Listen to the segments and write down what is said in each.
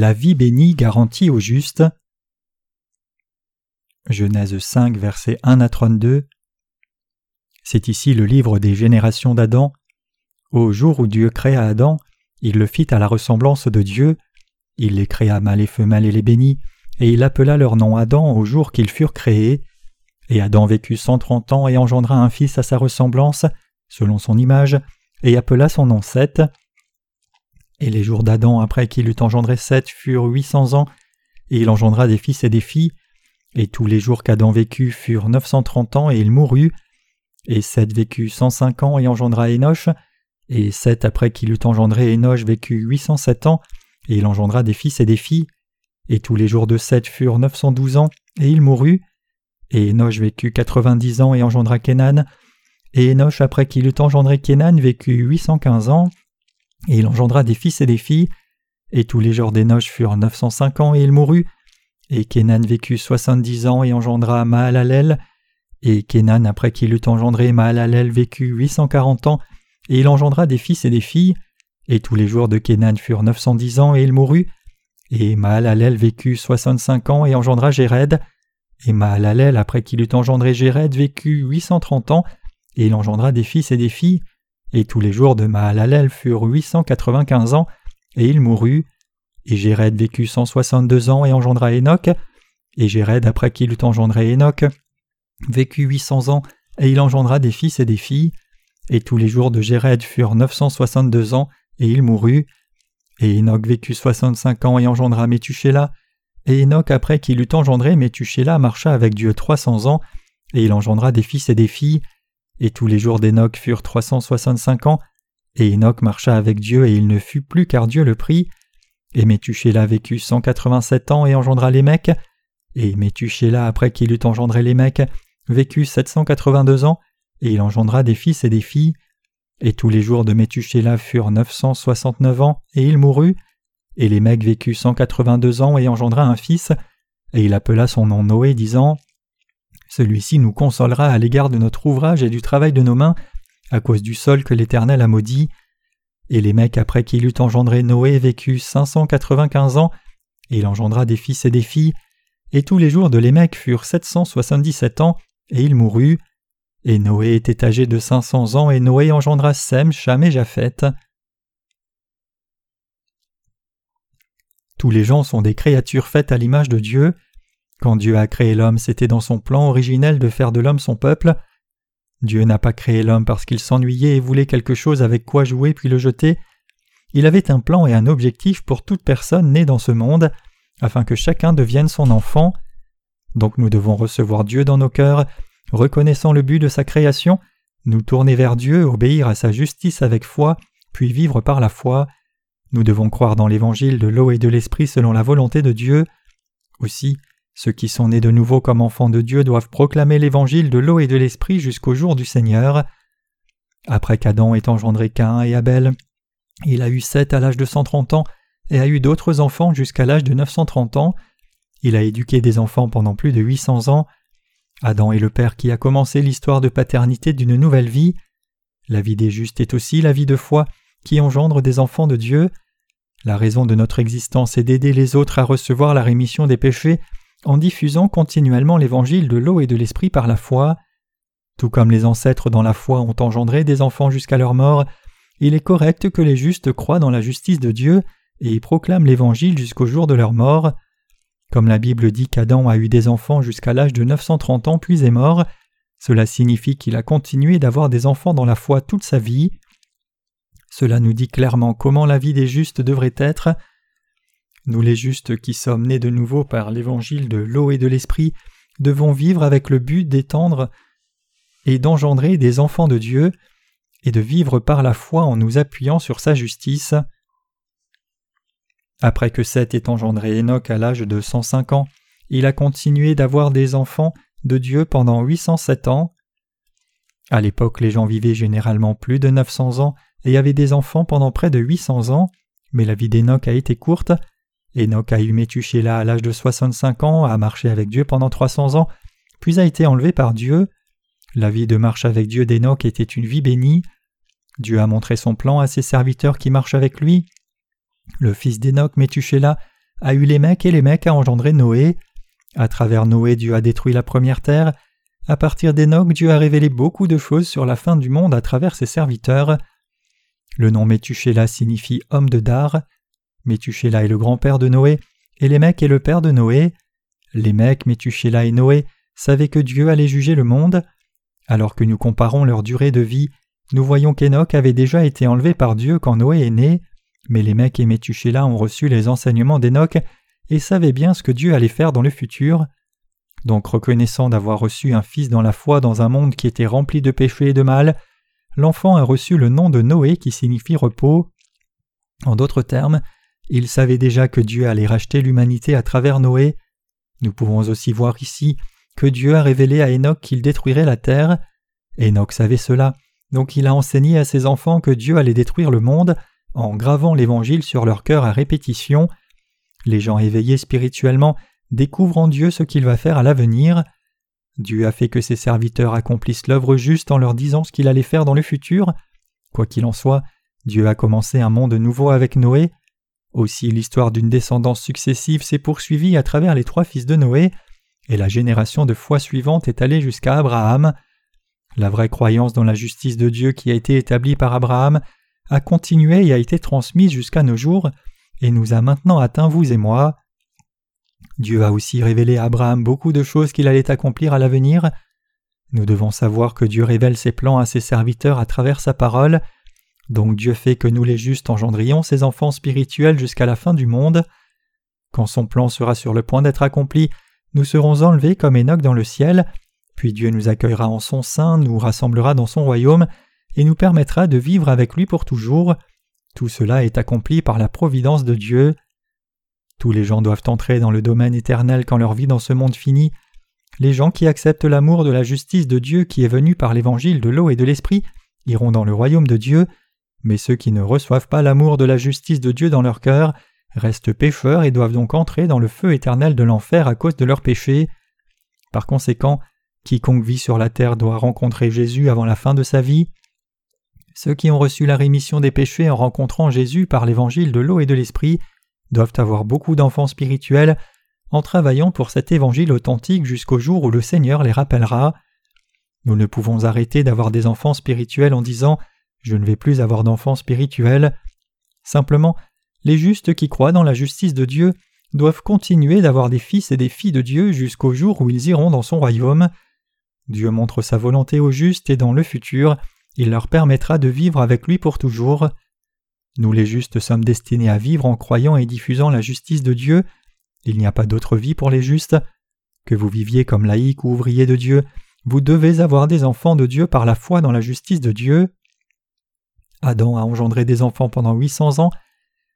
La vie bénie garantie au juste. Genèse 5, versets 1 à 32. C'est ici le livre des générations d'Adam. Au jour où Dieu créa Adam, il le fit à la ressemblance de Dieu. Il les créa mâles et femelles et les bénit, et il appela leur nom Adam au jour qu'ils furent créés. Et Adam vécut cent trente ans et engendra un fils à sa ressemblance, selon son image, et appela son nom Seth. Et les jours d'Adam après qu'il eut engendré Seth furent huit cents ans, et il engendra des fils et des filles. Et tous les jours qu'Adam vécut furent neuf cent trente ans, et il mourut. Et Seth vécut cent cinq ans et engendra Enoch. Et Seth, après qu'il eut engendré Enoch, vécut huit cent sept ans, et il engendra des fils et des filles. Et tous les jours de Seth furent neuf cent douze ans, et il mourut. Et Enoch vécut quatre-vingt-dix ans et engendra Kenan. Et Enoch, après qu'il eut engendré Kenan, vécut huit cent quinze ans, et il engendra des fils et des filles. Et tous les jours d'Enoch furent neuf cent cinq ans, et il mourut. Et Kenan vécut soixante-dix ans et engendra Mahalalel. Et Kenan, après qu'il eut engendré Mahalalel, vécut huit cent quarante ans, et il engendra des fils et des filles. Et tous les jours de Kenan furent neuf cent dix ans, et il mourut. Et Mahalalel vécut soixante-cinq ans et engendra Jéred. Et Mahalalel, après qu'il eut engendré Jéred, vécut huit cent trente ans, et il engendra des fils et des filles. Et tous les jours de Mahalalel furent huit cent quatre-vingt-quinze ans, et il mourut. Et Jéred vécut cent soixante-deux ans et engendra Enoch. Et Jéred, après qu'il eut engendré Enoch, vécut huit cents ans, et il engendra des fils et des filles. Et tous les jours de Jéred furent neuf cent soixante-deux ans, et il mourut. Et Enoch vécut soixante-cinq ans et engendra Métuchéla. Et Enoch, après qu'il eut engendré Métuchéla, marcha avec Dieu trois cents ans, et il engendra des fils et des filles. Et tous les jours d'Enoch furent trois cent soixante-cinq ans, et Enoch marcha avec Dieu, et il ne fut plus car Dieu le prit. Et Métuchéla vécut cent quatre-vingt-sept ans et engendra les mecs. Et Métuchéla, après qu'il eut engendré les mecs, vécut sept cent quatre-vingt-deux ans, et il engendra des fils et des filles. Et tous les jours de Métuchéla furent neuf cent soixante-neuf ans, et il mourut. Et les mecs vécut cent quatre-vingt-deux ans et engendra un fils, et il appela son nom Noé, disant Celui-ci nous consolera à l'égard de notre ouvrage et du travail de nos mains, à cause du sol que l'Éternel a maudit. Et les après qu'il eut engendré Noé, vécut cinq cent quatre-vingt-quinze ans, et il engendra des fils et des filles, et tous les jours de Lémec furent sept cent soixante-dix-sept ans, et il mourut. Et Noé était âgé de cinq cents ans, et Noé engendra Sem, Cham et Japheth. Tous les gens sont des créatures faites à l'image de Dieu. Quand Dieu a créé l'homme, c'était dans son plan originel de faire de l'homme son peuple. Dieu n'a pas créé l'homme parce qu'il s'ennuyait et voulait quelque chose avec quoi jouer puis le jeter. Il avait un plan et un objectif pour toute personne née dans ce monde, afin que chacun devienne son enfant. Donc nous devons recevoir Dieu dans nos cœurs, reconnaissant le but de sa création, nous tourner vers Dieu, obéir à sa justice avec foi, puis vivre par la foi. Nous devons croire dans l'évangile de l'eau et de l'esprit selon la volonté de Dieu. Aussi, ceux qui sont nés de nouveau comme enfants de Dieu doivent proclamer l'évangile de l'eau et de l'esprit jusqu'au jour du Seigneur. Après qu'Adam ait engendré Cain et Abel, il a eu sept à l'âge de cent trente ans et a eu d'autres enfants jusqu'à l'âge de neuf cent trente ans. Il a éduqué des enfants pendant plus de huit cents ans. Adam est le père qui a commencé l'histoire de paternité d'une nouvelle vie. La vie des justes est aussi la vie de foi qui engendre des enfants de Dieu. La raison de notre existence est d'aider les autres à recevoir la rémission des péchés en diffusant continuellement l'évangile de l'eau et de l'esprit par la foi. Tout comme les ancêtres dans la foi ont engendré des enfants jusqu'à leur mort, il est correct que les justes croient dans la justice de Dieu et y proclament l'évangile jusqu'au jour de leur mort. Comme la Bible dit qu'Adam a eu des enfants jusqu'à l'âge de 930 ans puis est mort, cela signifie qu'il a continué d'avoir des enfants dans la foi toute sa vie. Cela nous dit clairement comment la vie des justes devrait être. Nous les justes qui sommes nés de nouveau par l'évangile de l'eau et de l'esprit devons vivre avec le but d'étendre et d'engendrer des enfants de Dieu et de vivre par la foi en nous appuyant sur sa justice. Après que Seth ait engendré Enoch à l'âge de 105 ans, il a continué d'avoir des enfants de Dieu pendant 807 ans. À l'époque, les gens vivaient généralement plus de 900 ans et avaient des enfants pendant près de 800 ans, mais la vie d'Enoch a été courte. Enoch a eu Métuchéla à l'âge de 65 ans, a marché avec Dieu pendant 300 ans, puis a été enlevé par Dieu. La vie de marche avec Dieu d'Enoch était une vie bénie. Dieu a montré son plan à ses serviteurs qui marchent avec lui. Le fils d'Enoch, Métuchéla, a eu les mecs et les mecs a engendré Noé. À travers Noé, Dieu a détruit la première terre. À partir d'Enoch, Dieu a révélé beaucoup de choses sur la fin du monde à travers ses serviteurs. Le nom Métuchéla signifie homme de Dar. Métuchéla est le grand-père de Noé, et Lémec est le père de Noé. Lémec, Métuchéla et Noé savaient que Dieu allait juger le monde. Alors que nous comparons leur durée de vie, nous voyons qu'Enoch avait déjà été enlevé par Dieu quand Noé est né, mais Lémec et Métuchéla ont reçu les enseignements d'Enoch et savaient bien ce que Dieu allait faire dans le futur. Donc reconnaissant d'avoir reçu un fils dans la foi dans un monde qui était rempli de péchés et de mal, l'enfant a reçu le nom de Noé qui signifie repos. En d'autres termes, il savait déjà que Dieu allait racheter l'humanité à travers Noé. Nous pouvons aussi voir ici que Dieu a révélé à Enoch qu'il détruirait la terre. Enoch savait cela, donc il a enseigné à ses enfants que Dieu allait détruire le monde en gravant l'Évangile sur leur cœur à répétition. Les gens éveillés spirituellement découvrent en Dieu ce qu'il va faire à l'avenir. Dieu a fait que ses serviteurs accomplissent l'œuvre juste en leur disant ce qu'il allait faire dans le futur. Quoi qu'il en soit, Dieu a commencé un monde nouveau avec Noé. Aussi l'histoire d'une descendance successive s'est poursuivie à travers les trois fils de Noé, et la génération de foi suivante est allée jusqu'à Abraham. La vraie croyance dans la justice de Dieu qui a été établie par Abraham a continué et a été transmise jusqu'à nos jours, et nous a maintenant atteint vous et moi. Dieu a aussi révélé à Abraham beaucoup de choses qu'il allait accomplir à l'avenir. Nous devons savoir que Dieu révèle ses plans à ses serviteurs à travers sa parole, donc Dieu fait que nous les justes engendrions ses enfants spirituels jusqu'à la fin du monde. Quand son plan sera sur le point d'être accompli, nous serons enlevés comme Enoch dans le ciel, puis Dieu nous accueillera en son sein, nous rassemblera dans son royaume, et nous permettra de vivre avec lui pour toujours. Tout cela est accompli par la providence de Dieu. Tous les gens doivent entrer dans le domaine éternel quand leur vie dans ce monde finit. Les gens qui acceptent l'amour de la justice de Dieu qui est venu par l'évangile de l'eau et de l'esprit iront dans le royaume de Dieu, mais ceux qui ne reçoivent pas l'amour de la justice de Dieu dans leur cœur restent pécheurs et doivent donc entrer dans le feu éternel de l'enfer à cause de leurs péchés. Par conséquent, quiconque vit sur la terre doit rencontrer Jésus avant la fin de sa vie. Ceux qui ont reçu la rémission des péchés en rencontrant Jésus par l'évangile de l'eau et de l'esprit doivent avoir beaucoup d'enfants spirituels en travaillant pour cet évangile authentique jusqu'au jour où le Seigneur les rappellera. Nous ne pouvons arrêter d'avoir des enfants spirituels en disant Je ne vais plus avoir d'enfants spirituels. Simplement, les justes qui croient dans la justice de Dieu doivent continuer d'avoir des fils et des filles de Dieu jusqu'au jour où ils iront dans son royaume. Dieu montre sa volonté aux justes et dans le futur, il leur permettra de vivre avec lui pour toujours. Nous les justes sommes destinés à vivre en croyant et diffusant la justice de Dieu. Il n'y a pas d'autre vie pour les justes. Que vous viviez comme laïcs ou ouvriers de Dieu, vous devez avoir des enfants de Dieu par la foi dans la justice de Dieu. Adam a engendré des enfants pendant huit cents ans.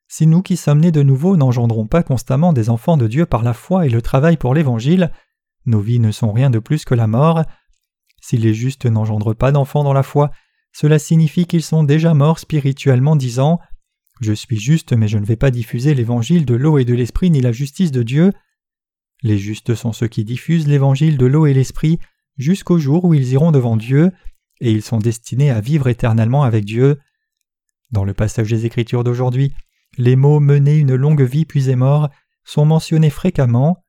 Si nous qui sommes nés de nouveau n'engendrons pas constamment des enfants de Dieu par la foi et le travail pour l'Évangile, nos vies ne sont rien de plus que la mort. Si les justes n'engendrent pas d'enfants dans la foi, cela signifie qu'ils sont déjà morts spirituellement disant Je suis juste mais je ne vais pas diffuser l'évangile de l'eau et de l'esprit ni la justice de Dieu. Les justes sont ceux qui diffusent l'évangile de l'eau et l'esprit jusqu'au jour où ils iront devant Dieu, et ils sont destinés à vivre éternellement avec Dieu. Dans le passage des Écritures d'aujourd'hui, les mots mener une longue vie puis est mort sont mentionnés fréquemment.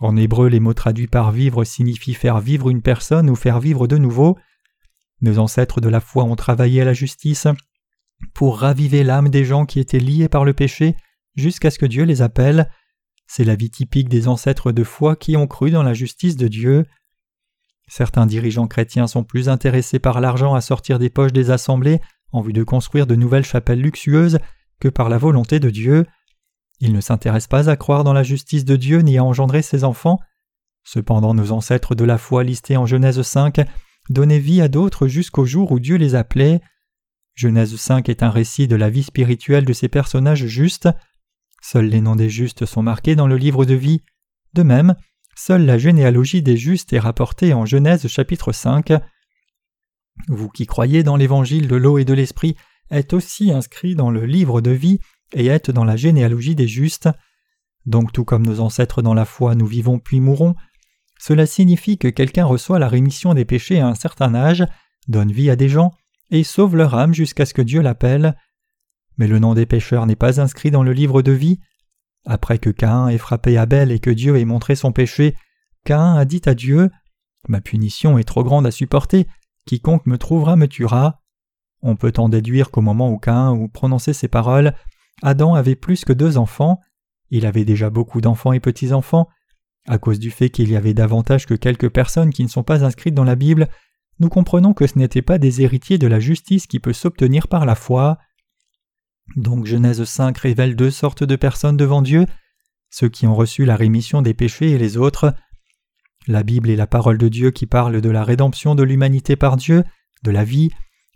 En hébreu, les mots traduits par vivre signifient faire vivre une personne ou faire vivre de nouveau. Nos ancêtres de la foi ont travaillé à la justice pour raviver l'âme des gens qui étaient liés par le péché jusqu'à ce que Dieu les appelle. C'est la vie typique des ancêtres de foi qui ont cru dans la justice de Dieu. Certains dirigeants chrétiens sont plus intéressés par l'argent à sortir des poches des assemblées en vue de construire de nouvelles chapelles luxueuses que par la volonté de Dieu. Ils ne s'intéressent pas à croire dans la justice de Dieu ni à engendrer ses enfants. Cependant nos ancêtres de la foi listés en Genèse 5 donner vie à d'autres jusqu'au jour où Dieu les appelait. Genèse 5 est un récit de la vie spirituelle de ces personnages justes. Seuls les noms des justes sont marqués dans le livre de vie. De même, seule la généalogie des justes est rapportée en Genèse chapitre 5. Vous qui croyez dans l'évangile de l'eau et de l'esprit êtes aussi inscrits dans le livre de vie et êtes dans la généalogie des justes. Donc tout comme nos ancêtres dans la foi nous vivons puis mourons, cela signifie que quelqu'un reçoit la rémission des péchés à un certain âge, donne vie à des gens et sauve leur âme jusqu'à ce que Dieu l'appelle. Mais le nom des pécheurs n'est pas inscrit dans le livre de vie. Après que Caïn ait frappé Abel et que Dieu ait montré son péché, Caïn a dit à Dieu Ma punition est trop grande à supporter, quiconque me trouvera me tuera. On peut en déduire qu'au moment où Caïn eut prononcé ces paroles, Adam avait plus que deux enfants, il avait déjà beaucoup d'enfants et petits-enfants. À cause du fait qu'il y avait davantage que quelques personnes qui ne sont pas inscrites dans la Bible, nous comprenons que ce n'étaient pas des héritiers de la justice qui peut s'obtenir par la foi. Donc Genèse 5 révèle deux sortes de personnes devant Dieu, ceux qui ont reçu la rémission des péchés et les autres. La Bible est la parole de Dieu qui parle de la rédemption de l'humanité par Dieu, de la vie,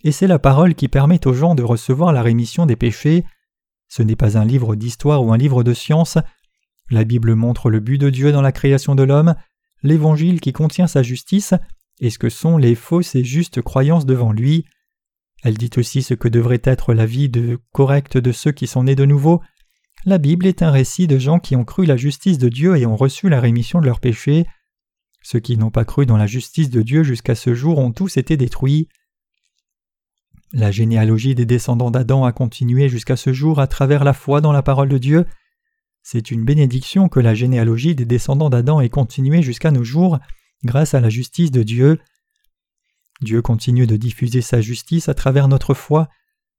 et c'est la parole qui permet aux gens de recevoir la rémission des péchés. Ce n'est pas un livre d'histoire ou un livre de science. La Bible montre le but de Dieu dans la création de l'homme, l'Évangile qui contient sa justice, et ce que sont les fausses et justes croyances devant lui. Elle dit aussi ce que devrait être la vie correcte de ceux qui sont nés de nouveau. La Bible est un récit de gens qui ont cru la justice de Dieu et ont reçu la rémission de leurs péchés. Ceux qui n'ont pas cru dans la justice de Dieu jusqu'à ce jour ont tous été détruits. La généalogie des descendants d'Adam a continué jusqu'à ce jour à travers la foi dans la parole de Dieu. C'est une bénédiction que la généalogie des descendants d'Adam ait continué jusqu'à nos jours grâce à la justice de Dieu. Dieu continue de diffuser sa justice à travers notre foi.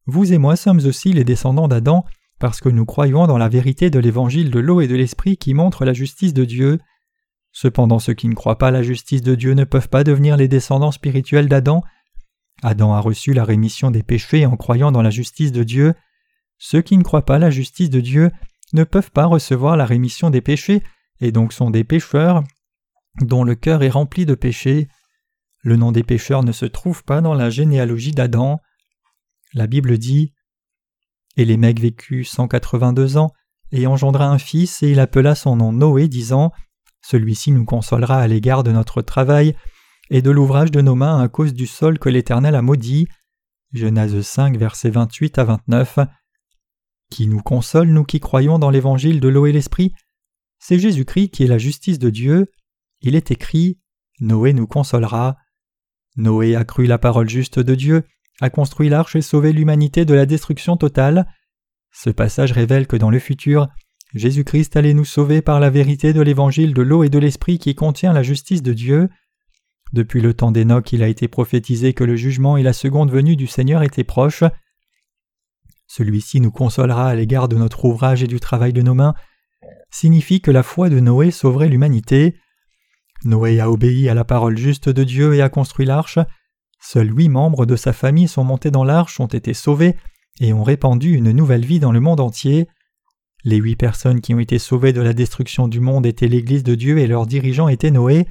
Vous et moi sommes aussi les descendants d'Adam parce que nous croyons dans la vérité de l'évangile de l'eau et de l'esprit qui montre la justice de Dieu. Cependant ceux qui ne croient pas la justice de Dieu ne peuvent pas devenir les descendants spirituels d'Adam Adam a reçu la rémission des péchés en croyant dans la justice de Dieu. Ceux qui ne croient pas la justice de Dieu ne peuvent pas recevoir la rémission des péchés et donc sont des pécheurs dont le cœur est rempli de péchés. Le nom des pécheurs ne se trouve pas dans la généalogie d'Adam. La Bible dit Et les mecs vécut cent quatre-vingt-deux ans et engendra un fils et il appela son nom Noé disant Celui-ci nous consolera à l'égard de notre travail et de l'ouvrage de nos mains à cause du sol que l'Éternel a maudit. Genèse 5, versets 28 à 29. Qui nous console, nous qui croyons dans l'évangile de l'eau et l'esprit? C'est Jésus-Christ qui est la justice de Dieu. Il est écrit Noé nous consolera. Noé a cru la parole juste de Dieu, a construit l'arche et sauvé l'humanité de la destruction totale. Ce passage révèle que dans le futur, Jésus-Christ allait nous sauver par la vérité de l'évangile de l'eau et de l'esprit qui contient la justice de Dieu. Depuis le temps d'Enoch, il a été prophétisé que le jugement et la seconde venue du Seigneur étaient proches. Celui-ci nous consolera à l'égard de notre ouvrage et du travail de nos mains, signifie que la foi de Noé sauverait l'humanité. Noé a obéi à la parole juste de Dieu et a construit l'arche. Seuls huit membres de sa famille sont montés dans l'arche, ont été sauvés et ont répandu une nouvelle vie dans le monde entier. Les huit personnes qui ont été sauvées de la destruction du monde étaient l'Église de Dieu et leur dirigeant était Noé.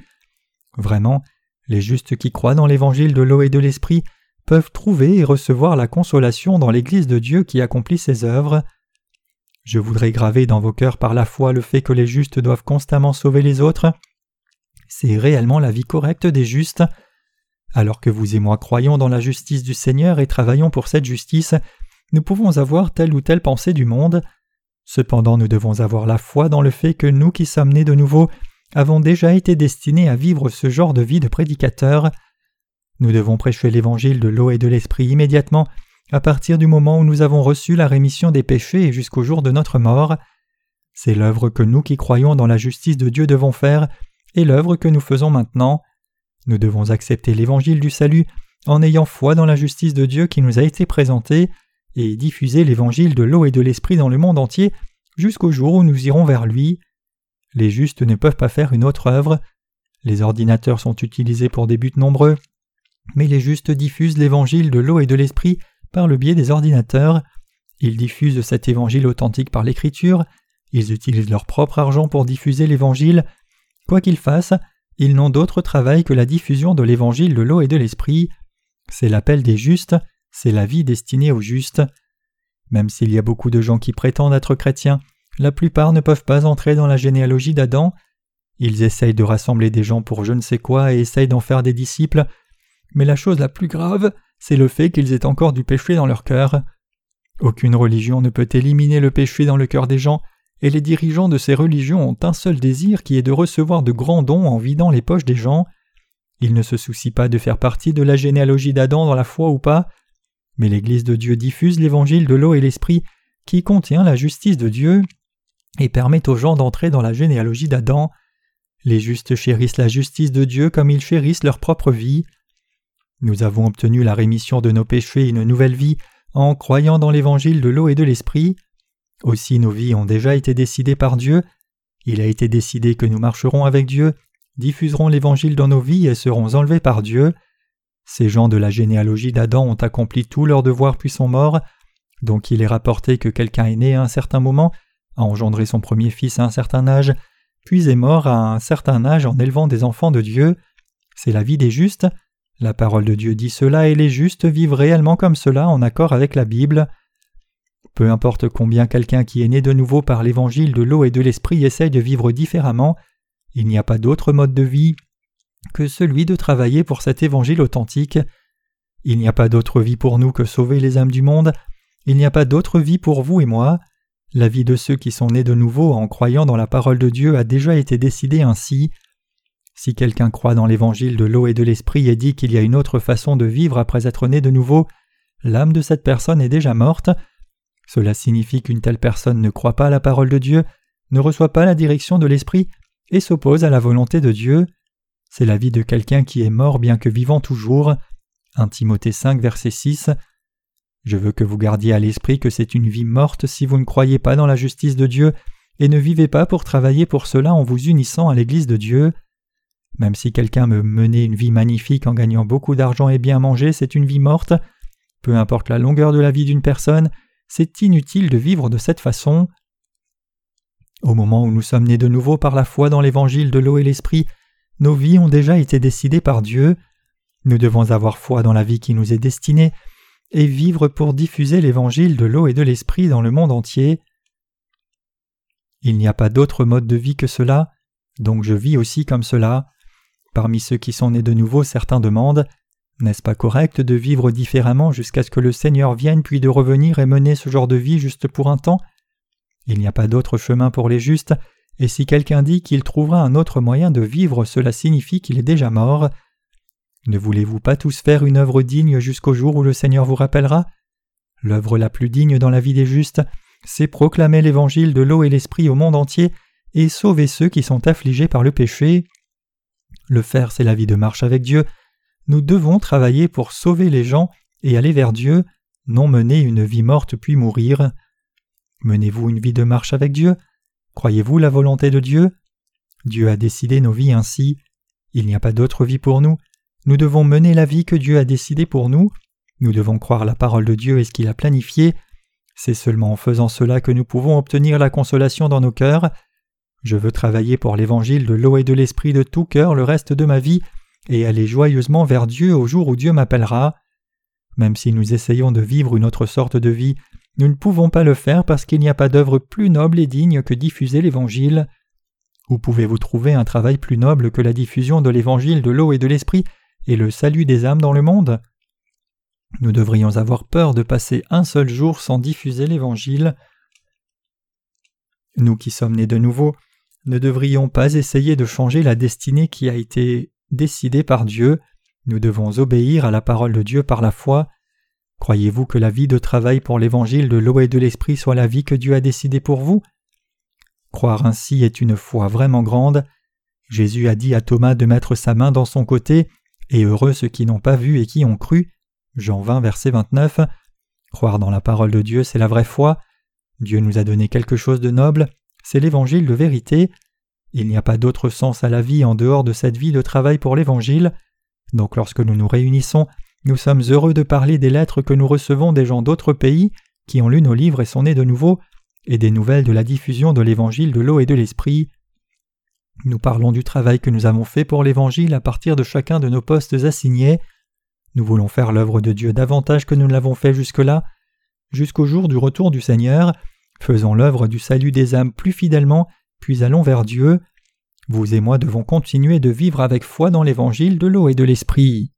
Vraiment, les justes qui croient dans l'évangile de l'eau et de l'esprit peuvent trouver et recevoir la consolation dans l'Église de Dieu qui accomplit ses œuvres. Je voudrais graver dans vos cœurs par la foi le fait que les justes doivent constamment sauver les autres. C'est réellement la vie correcte des justes. Alors que vous et moi croyons dans la justice du Seigneur et travaillons pour cette justice, nous pouvons avoir telle ou telle pensée du monde. Cependant nous devons avoir la foi dans le fait que nous qui sommes nés de nouveau avons déjà été destinés à vivre ce genre de vie de prédicateur. Nous devons prêcher l'évangile de l'eau et de l'esprit immédiatement à partir du moment où nous avons reçu la rémission des péchés et jusqu'au jour de notre mort. C'est l'œuvre que nous qui croyons dans la justice de Dieu devons faire et l'œuvre que nous faisons maintenant. Nous devons accepter l'évangile du salut en ayant foi dans la justice de Dieu qui nous a été présentée et diffuser l'évangile de l'eau et de l'esprit dans le monde entier jusqu'au jour où nous irons vers lui. Les justes ne peuvent pas faire une autre œuvre. Les ordinateurs sont utilisés pour des buts nombreux, mais les justes diffusent l'évangile de l'eau et de l'esprit par le biais des ordinateurs. Ils diffusent cet évangile authentique par l'écriture, ils utilisent leur propre argent pour diffuser l'évangile. Quoi qu'ils fassent, ils n'ont d'autre travail que la diffusion de l'évangile de l'eau et de l'esprit. C'est l'appel des justes, c'est la vie destinée aux justes. Même s'il y a beaucoup de gens qui prétendent être chrétiens, la plupart ne peuvent pas entrer dans la généalogie d'Adam. Ils essayent de rassembler des gens pour je ne sais quoi et essayent d'en faire des disciples. Mais la chose la plus grave, c'est le fait qu'ils aient encore du péché dans leur cœur. Aucune religion ne peut éliminer le péché dans le cœur des gens, et les dirigeants de ces religions ont un seul désir qui est de recevoir de grands dons en vidant les poches des gens. Ils ne se soucient pas de faire partie de la généalogie d'Adam dans la foi ou pas, mais l'Église de Dieu diffuse l'évangile de l'eau et l'esprit qui contient la justice de Dieu et permet aux gens d'entrer dans la généalogie d'Adam. Les justes chérissent la justice de Dieu comme ils chérissent leur propre vie. Nous avons obtenu la rémission de nos péchés et une nouvelle vie en croyant dans l'évangile de l'eau et de l'esprit. Aussi nos vies ont déjà été décidées par Dieu. Il a été décidé que nous marcherons avec Dieu, diffuserons l'évangile dans nos vies et serons enlevés par Dieu. Ces gens de la généalogie d'Adam ont accompli tout leur devoir puis sont morts. Donc il est rapporté que quelqu'un est né à un certain moment, a engendré son premier fils à un certain âge, puis est mort à un certain âge en élevant des enfants de Dieu. C'est la vie des justes. La parole de Dieu dit cela et les justes vivent réellement comme cela en accord avec la Bible. Peu importe combien quelqu'un qui est né de nouveau par l'évangile de l'eau et de l'esprit essaye de vivre différemment, il n'y a pas d'autre mode de vie que celui de travailler pour cet évangile authentique. Il n'y a pas d'autre vie pour nous que sauver les âmes du monde, il n'y a pas d'autre vie pour vous et moi. La vie de ceux qui sont nés de nouveau en croyant dans la parole de Dieu a déjà été décidée ainsi. Si quelqu'un croit dans l'évangile de l'eau et de l'esprit et dit qu'il y a une autre façon de vivre après être né de nouveau, l'âme de cette personne est déjà morte. Cela signifie qu'une telle personne ne croit pas à la parole de Dieu, ne reçoit pas la direction de l'esprit et s'oppose à la volonté de Dieu. C'est la vie de quelqu'un qui est mort bien que vivant toujours. 1 Timothée 5 verset 6 je veux que vous gardiez à l'esprit que c'est une vie morte si vous ne croyez pas dans la justice de Dieu et ne vivez pas pour travailler pour cela en vous unissant à l'Église de Dieu. Même si quelqu'un me menait une vie magnifique en gagnant beaucoup d'argent et bien manger, c'est une vie morte. Peu importe la longueur de la vie d'une personne, c'est inutile de vivre de cette façon. Au moment où nous sommes nés de nouveau par la foi dans l'évangile de l'eau et l'esprit, nos vies ont déjà été décidées par Dieu. Nous devons avoir foi dans la vie qui nous est destinée et vivre pour diffuser l'évangile de l'eau et de l'esprit dans le monde entier. Il n'y a pas d'autre mode de vie que cela, donc je vis aussi comme cela. Parmi ceux qui sont nés de nouveau, certains demandent N'est-ce pas correct de vivre différemment jusqu'à ce que le Seigneur vienne puis de revenir et mener ce genre de vie juste pour un temps? Il n'y a pas d'autre chemin pour les justes, et si quelqu'un dit qu'il trouvera un autre moyen de vivre, cela signifie qu'il est déjà mort. Ne voulez-vous pas tous faire une œuvre digne jusqu'au jour où le Seigneur vous rappellera? L'œuvre la plus digne dans la vie des justes, c'est proclamer l'évangile de l'eau et l'esprit au monde entier et sauver ceux qui sont affligés par le péché. Le faire, c'est la vie de marche avec Dieu. Nous devons travailler pour sauver les gens et aller vers Dieu, non mener une vie morte puis mourir. Menez-vous une vie de marche avec Dieu? Croyez-vous la volonté de Dieu? Dieu a décidé nos vies ainsi. Il n'y a pas d'autre vie pour nous. Nous devons mener la vie que Dieu a décidée pour nous, nous devons croire la parole de Dieu et ce qu'il a planifié. C'est seulement en faisant cela que nous pouvons obtenir la consolation dans nos cœurs. Je veux travailler pour l'évangile de l'eau et de l'esprit de tout cœur le reste de ma vie et aller joyeusement vers Dieu au jour où Dieu m'appellera. Même si nous essayons de vivre une autre sorte de vie, nous ne pouvons pas le faire parce qu'il n'y a pas d'œuvre plus noble et digne que diffuser l'Évangile. Où pouvez-vous trouver un travail plus noble que la diffusion de l'Évangile de l'eau et de l'Esprit et le salut des âmes dans le monde? Nous devrions avoir peur de passer un seul jour sans diffuser l'Évangile. Nous qui sommes nés de nouveau, ne devrions pas essayer de changer la destinée qui a été décidée par Dieu, nous devons obéir à la parole de Dieu par la foi. Croyez-vous que la vie de travail pour l'évangile de l'eau et de l'esprit soit la vie que Dieu a décidée pour vous? Croire ainsi est une foi vraiment grande. Jésus a dit à Thomas de mettre sa main dans son côté et heureux ceux qui n'ont pas vu et qui ont cru. Jean 20, verset 29. Croire dans la parole de Dieu, c'est la vraie foi. Dieu nous a donné quelque chose de noble, c'est l'évangile de vérité. Il n'y a pas d'autre sens à la vie en dehors de cette vie de travail pour l'évangile. Donc lorsque nous nous réunissons, nous sommes heureux de parler des lettres que nous recevons des gens d'autres pays qui ont lu nos livres et sont nés de nouveau, et des nouvelles de la diffusion de l'évangile de l'eau et de l'esprit. Nous parlons du travail que nous avons fait pour l'Évangile à partir de chacun de nos postes assignés. Nous voulons faire l'œuvre de Dieu davantage que nous ne l'avons fait jusque-là. Jusqu'au jour du retour du Seigneur, faisons l'œuvre du salut des âmes plus fidèlement, puis allons vers Dieu. Vous et moi devons continuer de vivre avec foi dans l'Évangile de l'eau et de l'Esprit.